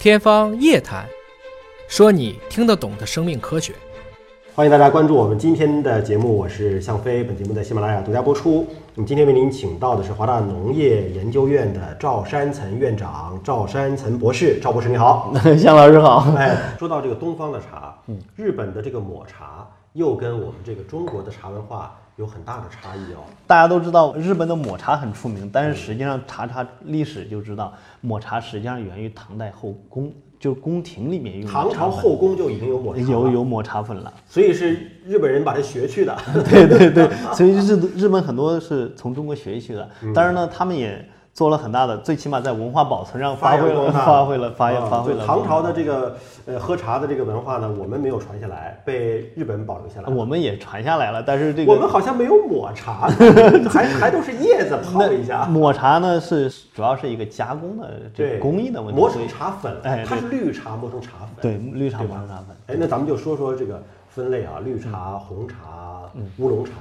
天方夜谭，说你听得懂的生命科学。欢迎大家关注我们今天的节目，我是向飞。本节目在喜马拉雅独家播出。我们今天为您请到的是华大农业研究院的赵山岑院长赵山岑博士。赵博士你好，向老师好。哎，说到这个东方的茶，嗯，日本的这个抹茶又跟我们这个中国的茶文化有很大的差异哦。大家都知道日本的抹茶很出名，但是实际上查查历史就知道，抹茶实际上源于唐代后宫，就宫廷里面用的唐朝后宫就已经有抹茶，有有抹茶粉了。所以是日本人把它学去的。对对对，所以日日本很多是从中国学习去的。嗯当然呢，他们也做了很大的，最起码在文化保存上发挥了发挥了发啊发挥了。就唐朝的这个呃喝茶的这个文化呢，我们没有传下来，被日本保留下来。我们也传下来了，但是这个我们好像没有抹茶，还还都是叶子泡一下。抹茶呢是主要是一个加工的这对，个工艺的问题，磨成茶粉，哎它是绿茶磨成茶粉。对绿茶磨成茶粉。哎，那咱们就说说这个分类啊，绿茶、红茶、乌龙茶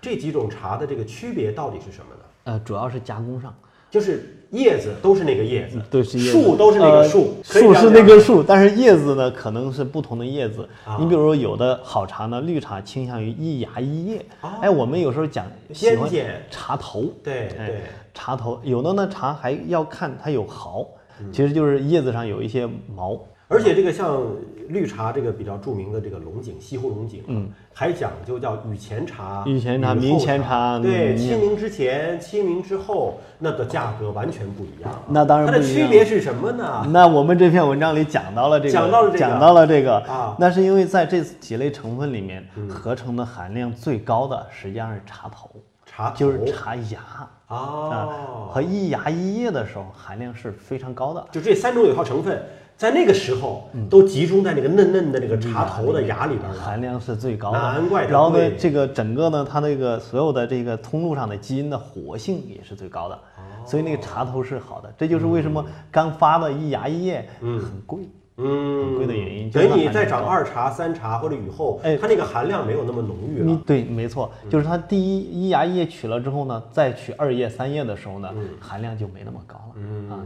这几种茶的这个区别到底是什么呢？呃，主要是加工上。就是叶子都是那个叶子，都，是叶子。树都是那个呃树，树是那个树，但是叶子呢可能是不同的叶子。啊。你比如说有的好茶呢，绿茶倾向于一芽一叶。哦。哎，我们有时候讲喜欢茶头，哎对对，茶头有的呢茶还要看它有毫，嗯。其实就是叶子上有一些毛。而且这个像绿茶这个比较著名的这个龙井西湖龙井，嗯，还讲究叫雨前茶、雨前茶明前茶对，嗯清明之前、清明之后，那个价格完全不一样啊。那当然它的区别是什么呢？那我们这篇文章里讲到了这个，讲到了这个。讲到了这个。啊。那是因为在这几类成分里面，合成的含量最高的实际上是茶头，茶就是茶芽。哦，和一芽一叶的时候含量是非常高的。就这三种有效成分，在那个时候都集中在那个嫩嫩的那个茶头的芽里边了。含量是最高的，难怪然后呢，这个整个呢，它那个所有的这个通路上的基因的活性也是最高的，哦所以那个茶头是好的。这就是为什么刚发的一芽一叶很贵。嗯，很贵的原因等于你再长二茶、三茶或者雨后，哎它那个含量没有那么浓郁了。你对，没错，就是它第一一芽一叶取了之后呢，再取二叶三叶的时候呢，含量就没那么高了。嗯啊，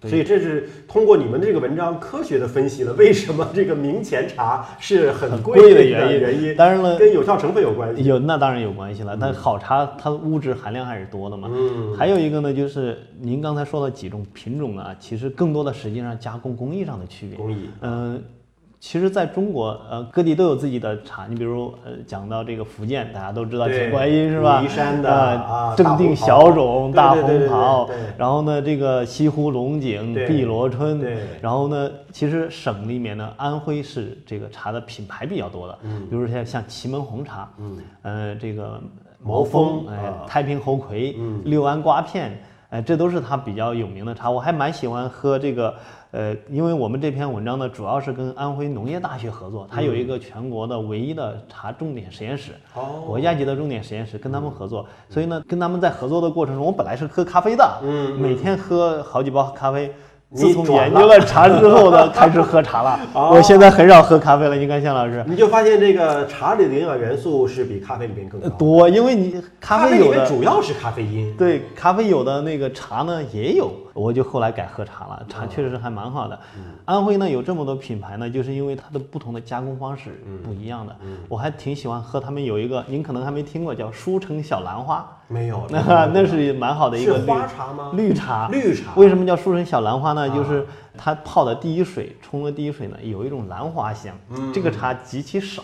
对所以这是通过你们这个文章科学的分析了为什么这个明前茶是很贵贵的的原因原因。当然了跟有效成分有关系。有那当然有关系了，但好茶它物质含量还是多的嘛。嗯还有一个呢，就是您刚才说的几种品种呢，其实更多的实际上加工工艺上的区别。嗯、其实在中国，呃，各地都有自己的茶。你比如，呃，讲到这个福建，大家都知道铁观音是吧？武夷山的呃啊正定小种、大大红袍然后呢，这个西湖龙井、碧螺春对，然后呢，其实省里面呢，安徽是这个茶的品牌比较多的，嗯，比如像像祁门红茶，嗯，呃，这个毛峰哎啊，太平猴魁，嗯六安瓜片，哎，这都是它比较有名的茶。我还蛮喜欢喝这个，呃，因为我们这篇文章呢，主要是跟安徽农业大学合作，它有一个全国的唯一的茶重点实验室，哦国家级的重点实验室，跟他们合作。所以呢，跟他们在合作的过程中，我本来是喝咖啡的，嗯每天喝好几包咖啡。你自从研究了茶之后呢，开始喝茶了。哦我现在很少喝咖啡了，你看向老师。你就发现这个茶里的营养元素是比咖啡里面更高。多，因为你咖啡有的啡主要是咖啡因。对，咖啡有的那个茶呢也有，我就后来改喝茶了，茶确实还蛮好的。安徽呢有这么多品牌呢，就是因为它的不同的加工方式不一样的。我还挺喜欢喝他们有一个，您可能还没听过，叫舒城小兰花。没有，那那是蛮好的一个是绿花茶吗绿茶，绿茶为什么叫舒城小兰花呢？就是它泡的第一水，冲的第一水呢，有一种兰花香。这个茶极其少，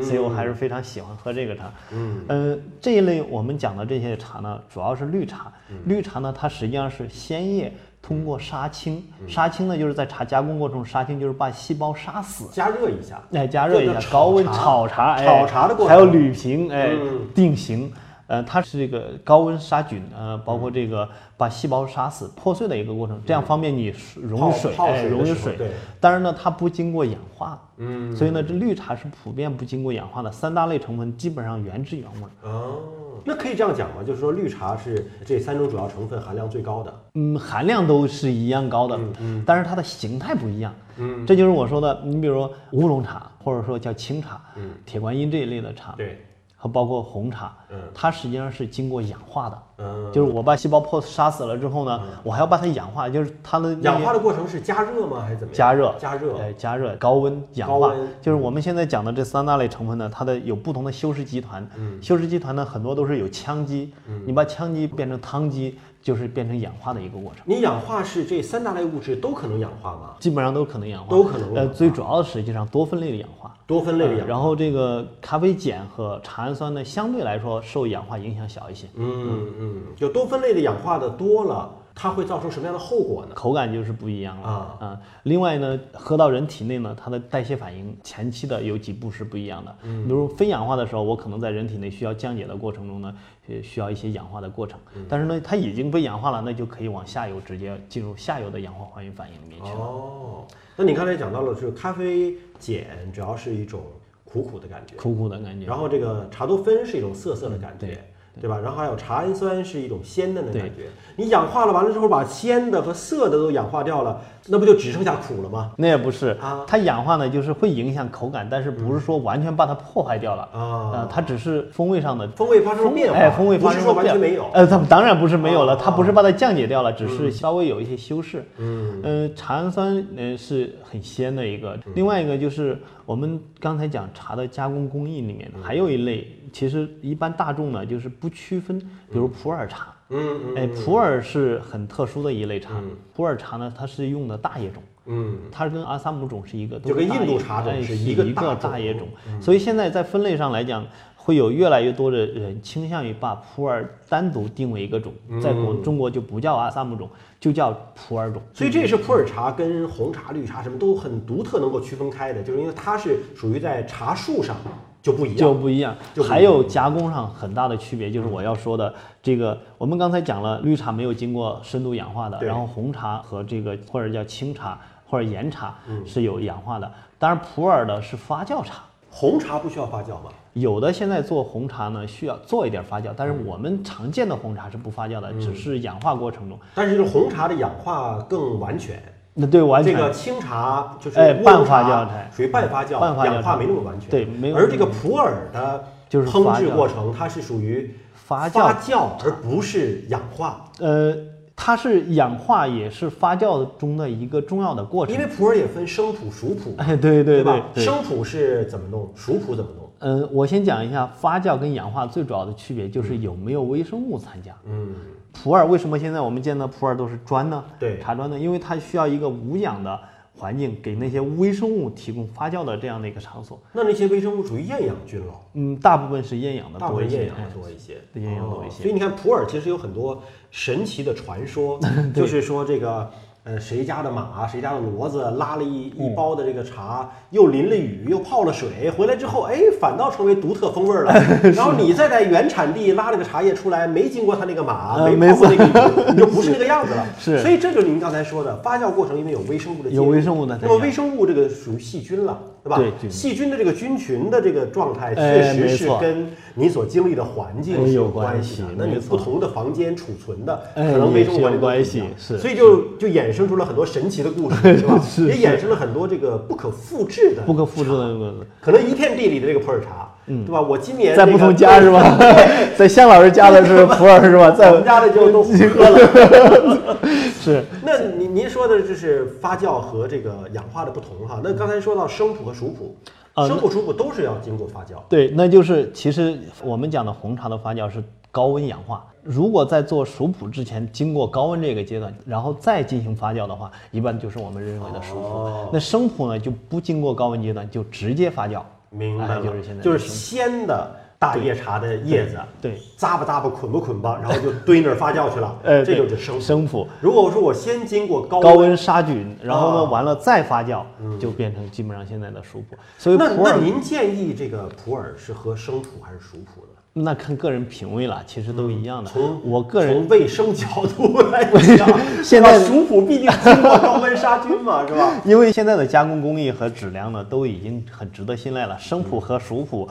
所以我还是非常喜欢喝这个茶。嗯，呃，这一类我们讲的这些茶呢，主要是绿茶。绿茶呢，它实际上是鲜叶通过杀青，杀青呢就是在茶加工过程中杀青，就是把细胞杀死。加热一下。哎，加热一下高温炒茶，哎炒茶的过程还有捋平，哎嗯，定型。呃，它是这个高温杀菌，呃，包括这个把细胞杀死、破碎的一个过程，这样方便你溶于水，溶于水对。当然呢，它不经过氧化，嗯，所以呢，这绿茶是普遍不经过氧化的，三大类成分基本上原汁原味儿。哦，那可以这样讲吗？就是说绿茶是这三种主要成分含量最高的。嗯，含量都是一样高的，嗯但是它的形态不一样。嗯，这就是我说的，你比如说乌龙茶，或者说叫青茶，嗯，铁观音这一类的茶，对，和包括红茶，嗯。它实际上是经过氧化的，嗯，就是我把细胞破杀死了之后呢，我还要把它氧化，就是它的氧化的过程是加热吗？还是怎么样？加热，加热。哎，加热、高温氧化，就是我们现在讲的这三大类成分呢，它的有不同的修饰集团。嗯修饰集团呢，很多都是有羟基，你把羟基变成羰基，就是变成氧化的一个过程。你氧化是这三大类物质都可能氧化吗？基本上都可能氧化，都可能呃，最主要的实际上多酚类的氧化，多酚类的氧化。呃然后这个咖啡碱和茶氨酸呢，相对来说受氧化影响小一些，嗯嗯，就多酚类的氧化的多了，它会造成什么样的后果呢？口感就是不一样了啊另外呢，喝到人体内呢，它的代谢反应前期的有几步是不一样的。嗯比如非氧化的时候，我可能在人体内需要降解的过程中呢，呃需要一些氧化的过程。但是呢，它已经被氧化了，那就可以往下游直接进入下游的氧化还原反应里面去了。哦，那你刚才讲到了，就是咖啡碱主要是一种苦苦的感觉，苦苦的感觉。然后这个茶多酚是一种涩涩的感觉，对对吧？然后还有茶氨酸是一种鲜嫩的感觉。你氧化了完了之后，把鲜的和涩的都氧化掉了，那不就只剩下苦了吗？那也不是啊它氧化呢，就是会影响口感，但是不是说完全把它破坏掉了啊呃它只是风味上的风味发生了变化，哎，风味不是说发生了变完全没有。呃，它当然不是没有了，啊它不是把它降解掉了，只是稍微有一些修饰。嗯呃，茶氨酸呃是很鲜的一个，另外一个就是我们刚才讲茶的加工工艺里面还有一类，其实一般大众呢就是不区分，比如普洱茶。嗯嗯哎，普洱是很特殊的一类茶嗯，普洱茶呢它是用的大叶种。嗯它跟阿萨姆种是一个，都就是跟印度茶是一个大大叶种，所以现在在分类上来讲，会有越来越多的人倾向于把普洱单独定为一个种，在国中国就不叫阿萨姆种，就叫普洱种。所以这也是普洱茶跟红茶、绿茶什么都很独特，能够区分开的，就是因为它是属于在茶树上就不一样。就不一样还有加工上很大的区别，就是我要说的这个，我们刚才讲了，绿茶没有经过深度氧化的，然后红茶和这个或者叫清茶或者岩茶嗯是有氧化的，当然普洱的是发酵茶。红茶不需要发酵吗？有的现在做红茶呢，需要做一点发酵，但是我们常见的红茶是不发酵的，嗯只是氧化过程中。但是这个红茶的氧化更完全，那对完全这个清茶就是哎半发酵茶茶属于半发酵，半发酵氧化没那么完全。对没有而这个普洱的就是烹制过程，它是属于发酵发酵，而不是氧化。呃，它是氧化也是发酵中的一个重要的过程因。为普洱也分生普、熟普，哎，对对？对。生普是怎么弄，熟普怎么弄？嗯，我先讲一下发酵跟氧化最主要的区别，就是有没有微生物参加。嗯，普洱为什么现在我们见到普洱都是砖呢？对茶砖呢，因为它需要一个无氧的环境，给那些微生物提供发酵的这样的一个场所。那那些微生物属于厌氧菌了。嗯，大部分是厌氧的大部多一些。分厌氧多一些，厌氧多一些哦所以你看，普洱其实有很多神奇的传说，就是说这个呃谁家的马、谁家的骡子拉了一嗯一包的这个茶，又淋了雨，又泡了水，回来之后，哎，反倒成为独特风味儿了。然后你再在原产地拉了个茶叶出来，没经过他那个马，呃没泡过那个雨，你就不是那个样子了。是所以这就是您刚才说的发酵过程，因为有微生物的有微生物的那么微生物这个属于细菌了，对吧？对对细菌的这个菌群的这个状态，确哎实是跟你所经历的环境是有关关系的。那你不同的房间储存的，可哎能微生物也有关系是所以就就衍生出了很多神奇的故事，是吧？是也衍生了很多这个不可复制的，不可复制的，可能一片地里的这个普洱茶，对吧？我今年在不这个同家是吧？在向老师家的是普洱是吧？在我们家的就都喝了。是那您您说的就是发酵和这个氧化的不同哈。那刚才说到生普和熟普，啊生普熟普都是要经过发酵。对，那就是其实我们讲的红茶的发酵是高温氧化。如果在做熟普之前经过高温这个阶段，然后再进行发酵的话，一般就是我们认为的熟普。哦那生普呢就不经过高温阶段，就直接发酵。明白了，哎就是现在就是鲜的大叶茶的叶子，对，扎吧扎吧捆吧捆吧，然后就堆那儿发酵去了，呃，这对就是生普。生普。如果我说我先经过高高温杀菌，然后呢，啊完了再发酵，就变成基本上现在的熟普。所以那那您建议这个普洱是喝生普还是熟普呢？那看个人品味了，其实都一样的。从我个人从卫生角度来 讲，现在熟普毕竟经过高温杀菌嘛，是吧？因为现在的加工工艺和质量呢，都已经很值得信赖了。生普和熟普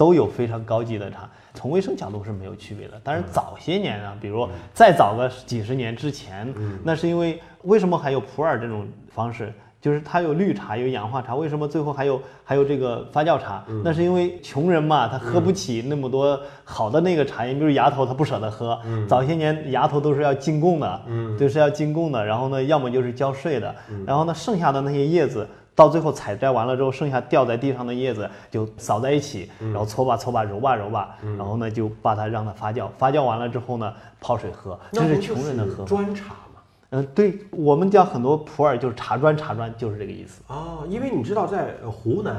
都有非常高级的茶，从卫生角度是没有区别的。但是早些年啊，比如再早个几十年之前，那是因为为什么还有普洱这种方式？就是它有绿茶，有氧化茶，为什么最后还有还有这个发酵茶？那是因为穷人嘛，他喝不起那么多好的那个茶叶，比如芽头他不舍得喝。早些年芽头都是要进贡的，都是要进贡的，然后呢，要么就是交税的，然后呢，剩下的那些叶子。到最后采摘完了之后，剩下掉在地上的叶子就扫在一起，然后搓吧搓吧，揉吧揉吧，然后呢就把它让它发酵，发酵完了之后呢泡水喝，这是穷人的喝法。砖茶嘛，嗯，对我们叫很多普洱就是茶砖茶砖就是这个意思。哦，因为你知道在湖南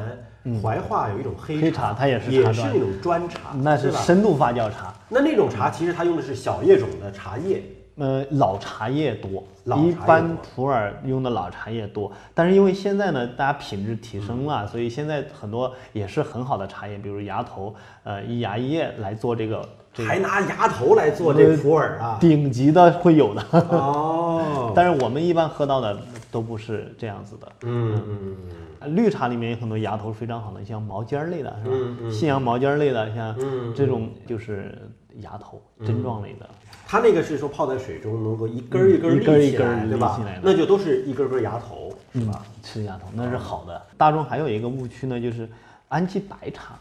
怀化有一种黑黑茶，它也是也是那种砖茶，那是深度发酵茶。那那种茶其实它用的是小叶种的茶叶。呃，老茶叶多，一般普洱用的老茶叶多，但是因为现在呢，大家品质提升了，所以现在很多也是很好的茶叶，比如芽头，呃，以芽叶来做这个，还拿芽头来做这普洱啊，顶级的会有的。哦。但是我们一般喝到的都不是这样子的，嗯嗯。绿茶里面有很多芽头非常好的，像毛尖类的是吧？信阳毛尖类的，像这种就是芽头针状类的。它那个是说泡在水中能够一根一根立起来，对吧？那就都是一根根芽头，是吧？吃芽头那是好的。大众还有一个误区呢，就是安吉白茶。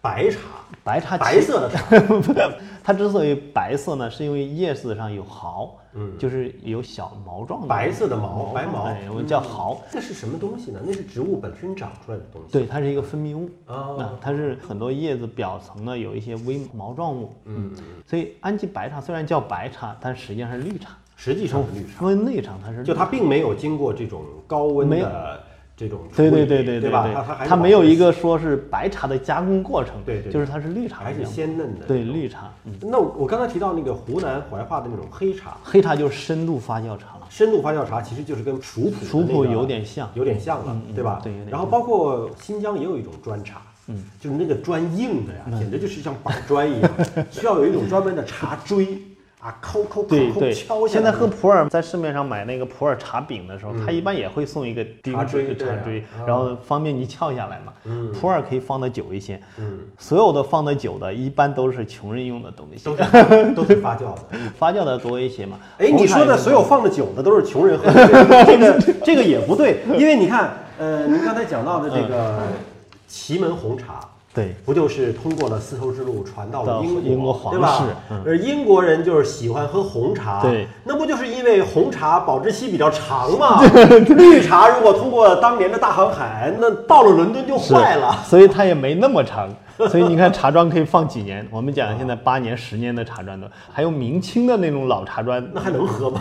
白茶，白茶，白色的茶，它之所以白色呢，是因为叶子上有毫，嗯，就是有小毛状的白色的毛，白毛，我们叫毫。那是什么东西呢？那是植物本身长出来的东西。对，它是一个分泌物啊，它是很多叶子表层呢有一些微毛状物，嗯，所以安吉白茶虽然叫白茶，但实际上是绿茶，实际上是绿茶。因为内上它是，就它并没有经过这种高温的。这种对对对对对吧？它它没有一个说是白茶的加工过程，对对，就是它是绿茶，还是鲜嫩的。对绿茶。那我刚才提到那个湖南怀化的那种黑茶，黑茶就是深度发酵茶了。深度发酵茶其实就是跟熟普熟普有点像，有点像了，对吧？对。然后包括新疆也有一种砖茶，嗯，就是那个砖硬的呀，简直就是像板砖一样，需要有一种专门的茶锥。啊，抠抠抠抠敲现在喝普洱，在市面上买那个普洱茶饼的时候，它一般也会送一个茶锥，茶锥，然后方便你撬下来嘛。嗯，普洱可以放的久一些。嗯，所有的放的久的，一般都是穷人用的东西，都是都是发酵的，发酵的多一些嘛。哎，你说的所有放的久的都是穷人喝的，这个这个也不对，因为你看，呃，您刚才讲到的这个祁门红茶。对，不就是通过了丝绸之路传到了英国，对吧？而英国人就是喜欢喝红茶，对，那不就是因为红茶保质期比较长嘛？绿茶如果通过当年的大航海，那到了伦敦就坏了，所以它也没那么长。所以你看，茶砖可以放几年？我们讲现在八年、十年的茶砖的，还有明清的那种老茶砖，那还能喝吗？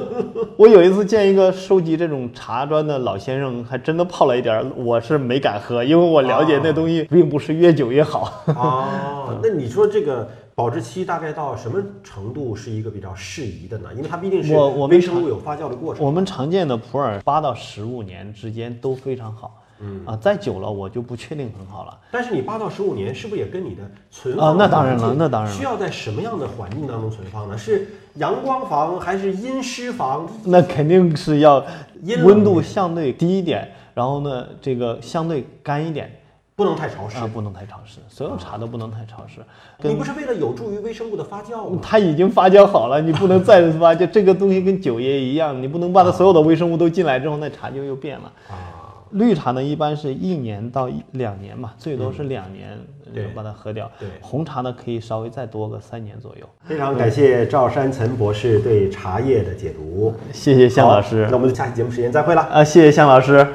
我有一次见一个收集这种茶砖的老先生，还真的泡了一点，我是没敢喝，因为我了解那东西并不是越久越好。哦，那你说这个保质期大概到什么程度是一个比较适宜的呢？因为它毕竟是微生物有发酵的过程。我们常见的普洱八到十五年之间都非常好。嗯啊，再久了我就不确定很好了。但是你八到十五年是不是也跟你的存放啊？那当然了，那当然了。需要在什么样的环境当中存放呢？是阳光房还是阴湿房？那肯定是要温度相对低一点，然后呢，这个相对干一点，不能太潮湿啊，不能太潮湿。所有茶都不能太潮湿。你不是为了有助于微生物的发酵吗？它已经发酵好了，你不能再发酵。这个东西跟酒也一样，你不能把它所有的微生物都进来之后，那茶就又变了啊。绿茶呢，一般是一年到两年嘛，最多是两年，对，把它喝掉。对，红茶呢可以稍微再多个三年左右。非常感谢赵山岑博士对茶叶的解读，谢谢向老师。那我们下期节目时间再会了啊，谢谢向老师。